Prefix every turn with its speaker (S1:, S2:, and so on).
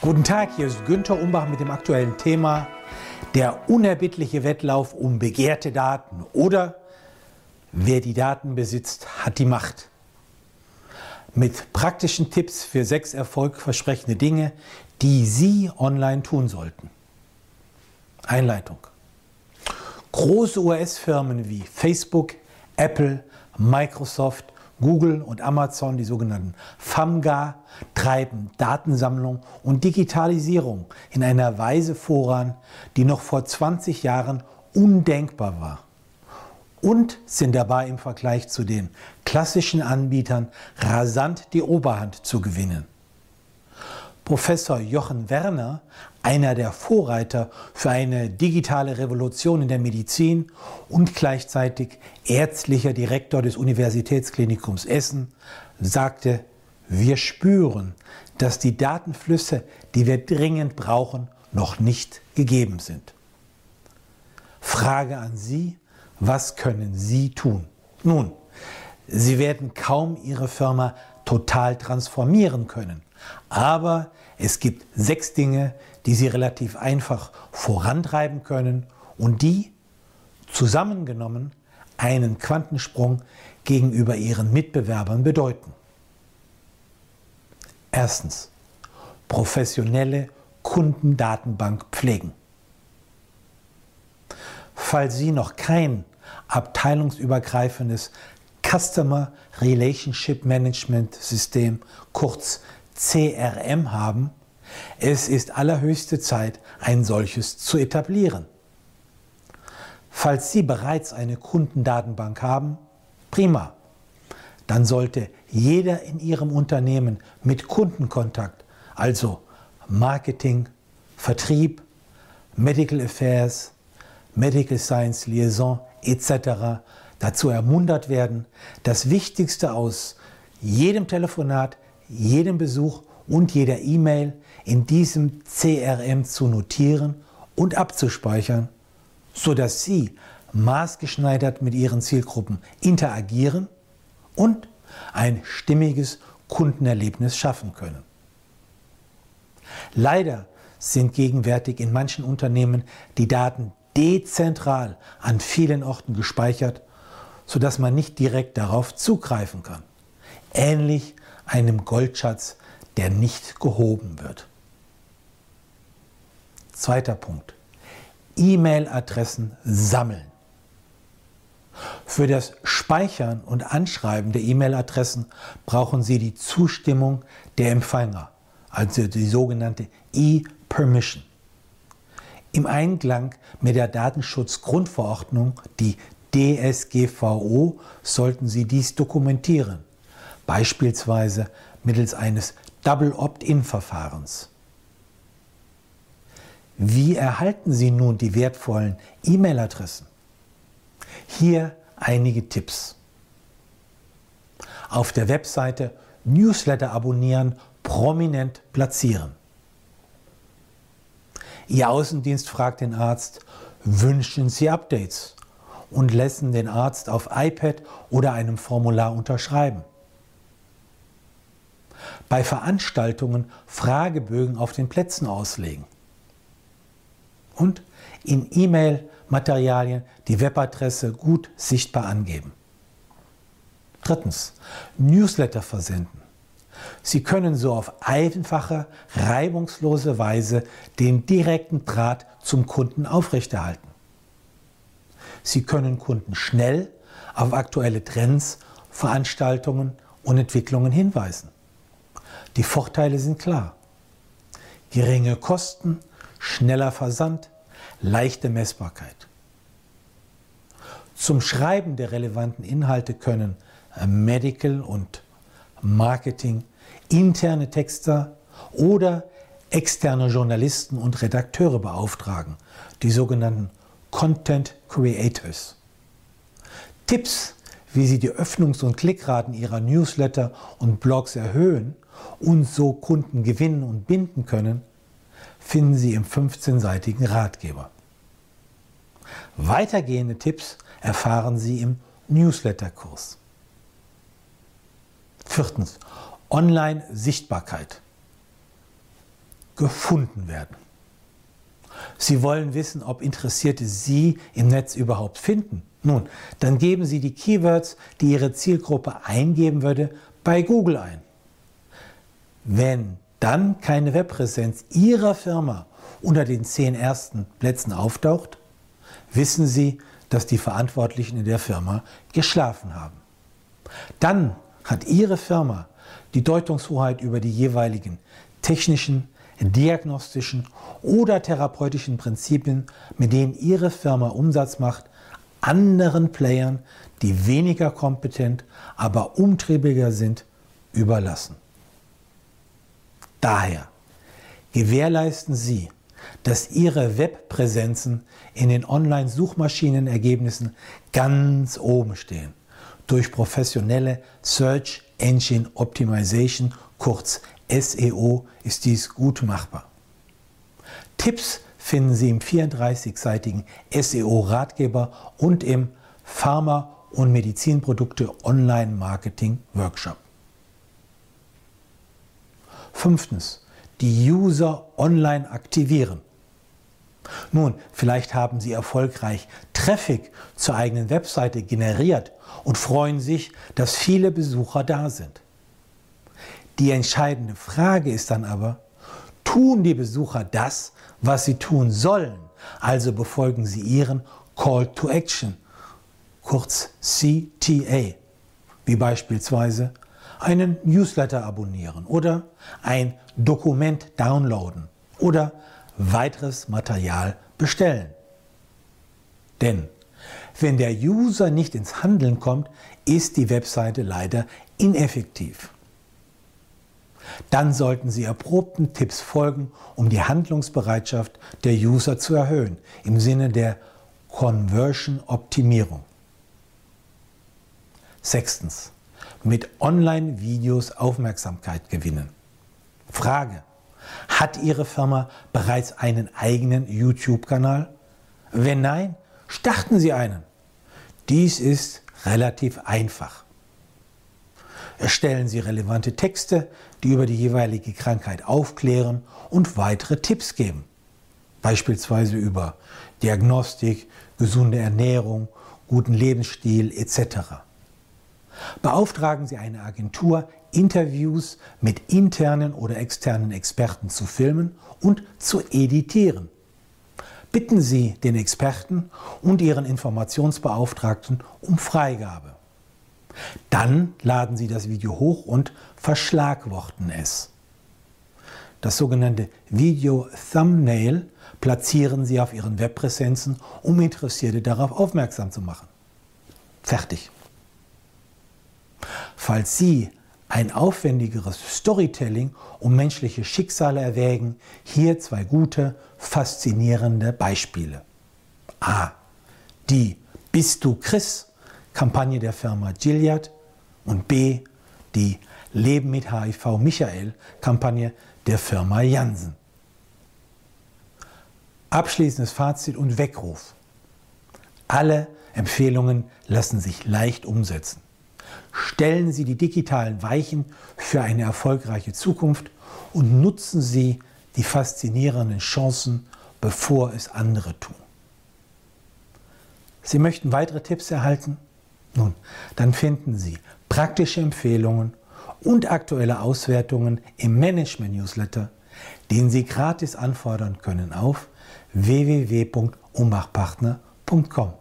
S1: Guten Tag, hier ist Günther Umbach mit dem aktuellen Thema der unerbittliche Wettlauf um begehrte Daten oder wer die Daten besitzt, hat die Macht. Mit praktischen Tipps für sechs erfolgversprechende Dinge, die Sie online tun sollten. Einleitung. Große US-Firmen wie Facebook, Apple, Microsoft Google und Amazon, die sogenannten FAMGA, treiben Datensammlung und Digitalisierung in einer Weise voran, die noch vor 20 Jahren undenkbar war. Und sind dabei im Vergleich zu den klassischen Anbietern rasant die Oberhand zu gewinnen. Professor Jochen Werner, einer der Vorreiter für eine digitale Revolution in der Medizin und gleichzeitig ärztlicher Direktor des Universitätsklinikums Essen, sagte, wir spüren, dass die Datenflüsse, die wir dringend brauchen, noch nicht gegeben sind. Frage an Sie, was können Sie tun? Nun, Sie werden kaum Ihre Firma total transformieren können. Aber es gibt sechs Dinge, die Sie relativ einfach vorantreiben können und die zusammengenommen einen Quantensprung gegenüber Ihren Mitbewerbern bedeuten. Erstens, professionelle Kundendatenbank pflegen. Falls Sie noch kein abteilungsübergreifendes Customer Relationship Management System, kurz CRM haben, es ist allerhöchste Zeit, ein solches zu etablieren. Falls Sie bereits eine Kundendatenbank haben, prima. Dann sollte jeder in Ihrem Unternehmen mit Kundenkontakt, also Marketing, Vertrieb, Medical Affairs, Medical Science Liaison etc. dazu ermuntert werden, das Wichtigste aus jedem Telefonat, jedem Besuch und jeder E-Mail in diesem CRM zu notieren und abzuspeichern, sodass Sie maßgeschneidert mit Ihren Zielgruppen interagieren und ein stimmiges Kundenerlebnis schaffen können. Leider sind gegenwärtig in manchen Unternehmen die Daten dezentral an vielen Orten gespeichert, sodass man nicht direkt darauf zugreifen kann. Ähnlich einem Goldschatz, der nicht gehoben wird. Zweiter Punkt. E-Mail-Adressen sammeln. Für das Speichern und Anschreiben der E-Mail-Adressen brauchen Sie die Zustimmung der Empfänger, also die sogenannte E-Permission. Im Einklang mit der Datenschutzgrundverordnung, die DSGVO, sollten Sie dies dokumentieren beispielsweise mittels eines Double Opt-in-Verfahrens. Wie erhalten Sie nun die wertvollen E-Mail-Adressen? Hier einige Tipps. Auf der Webseite Newsletter abonnieren, prominent platzieren. Ihr Außendienst fragt den Arzt, wünschen Sie Updates und lassen den Arzt auf iPad oder einem Formular unterschreiben bei Veranstaltungen Fragebögen auf den Plätzen auslegen. Und in E-Mail-Materialien die Webadresse gut sichtbar angeben. Drittens, Newsletter versenden. Sie können so auf einfache, reibungslose Weise den direkten Draht zum Kunden aufrechterhalten. Sie können Kunden schnell auf aktuelle Trends, Veranstaltungen und Entwicklungen hinweisen. Die Vorteile sind klar. Geringe Kosten, schneller Versand, leichte Messbarkeit. Zum Schreiben der relevanten Inhalte können Medical und Marketing, interne Texter oder externe Journalisten und Redakteure beauftragen, die sogenannten Content Creators. Tipps, wie Sie die Öffnungs- und Klickraten Ihrer Newsletter und Blogs erhöhen und so Kunden gewinnen und binden können, finden Sie im 15-seitigen Ratgeber. Weitergehende Tipps erfahren Sie im Newsletter-Kurs. Viertens, Online-Sichtbarkeit. gefunden werden. Sie wollen wissen, ob Interessierte Sie im Netz überhaupt finden. Nun, dann geben Sie die Keywords, die Ihre Zielgruppe eingeben würde, bei Google ein. Wenn dann keine Webpräsenz Ihrer Firma unter den zehn ersten Plätzen auftaucht, wissen Sie, dass die Verantwortlichen in der Firma geschlafen haben. Dann hat Ihre Firma die Deutungshoheit über die jeweiligen technischen, diagnostischen oder therapeutischen Prinzipien, mit denen Ihre Firma Umsatz macht, anderen Playern, die weniger kompetent, aber umtriebiger sind, überlassen. Daher gewährleisten Sie, dass Ihre Webpräsenzen in den Online-Suchmaschinenergebnissen ganz oben stehen. Durch professionelle Search Engine Optimization, kurz SEO, ist dies gut machbar. Tipps finden Sie im 34-seitigen SEO-Ratgeber und im Pharma- und Medizinprodukte Online-Marketing Workshop. Fünftens, die User online aktivieren. Nun, vielleicht haben Sie erfolgreich Traffic zur eigenen Webseite generiert und freuen sich, dass viele Besucher da sind. Die entscheidende Frage ist dann aber, tun die Besucher das, was sie tun sollen? Also befolgen sie ihren Call to Action, kurz CTA, wie beispielsweise einen Newsletter abonnieren oder ein Dokument downloaden oder weiteres Material bestellen. Denn wenn der User nicht ins Handeln kommt, ist die Webseite leider ineffektiv. Dann sollten Sie erprobten Tipps folgen, um die Handlungsbereitschaft der User zu erhöhen, im Sinne der Conversion-Optimierung. Sechstens. Mit Online-Videos Aufmerksamkeit gewinnen. Frage. Hat Ihre Firma bereits einen eigenen YouTube-Kanal? Wenn nein, starten Sie einen. Dies ist relativ einfach. Erstellen Sie relevante Texte, die über die jeweilige Krankheit aufklären und weitere Tipps geben. Beispielsweise über Diagnostik, gesunde Ernährung, guten Lebensstil etc. Beauftragen Sie eine Agentur, Interviews mit internen oder externen Experten zu filmen und zu editieren. Bitten Sie den Experten und Ihren Informationsbeauftragten um Freigabe. Dann laden Sie das Video hoch und verschlagworten es. Das sogenannte Video Thumbnail platzieren Sie auf Ihren Webpräsenzen, um Interessierte darauf aufmerksam zu machen. Fertig. Falls Sie ein aufwendigeres Storytelling um menschliche Schicksale erwägen, hier zwei gute, faszinierende Beispiele. A. Die Bist du Chris? Kampagne der Firma Gilead und B. die Leben mit HIV Michael Kampagne der Firma Janssen. Abschließendes Fazit und Weckruf. Alle Empfehlungen lassen sich leicht umsetzen. Stellen Sie die digitalen Weichen für eine erfolgreiche Zukunft und nutzen Sie die faszinierenden Chancen, bevor es andere tun. Sie möchten weitere Tipps erhalten? Nun, dann finden Sie praktische Empfehlungen und aktuelle Auswertungen im Management-Newsletter, den Sie gratis anfordern können auf www.umbachpartner.com.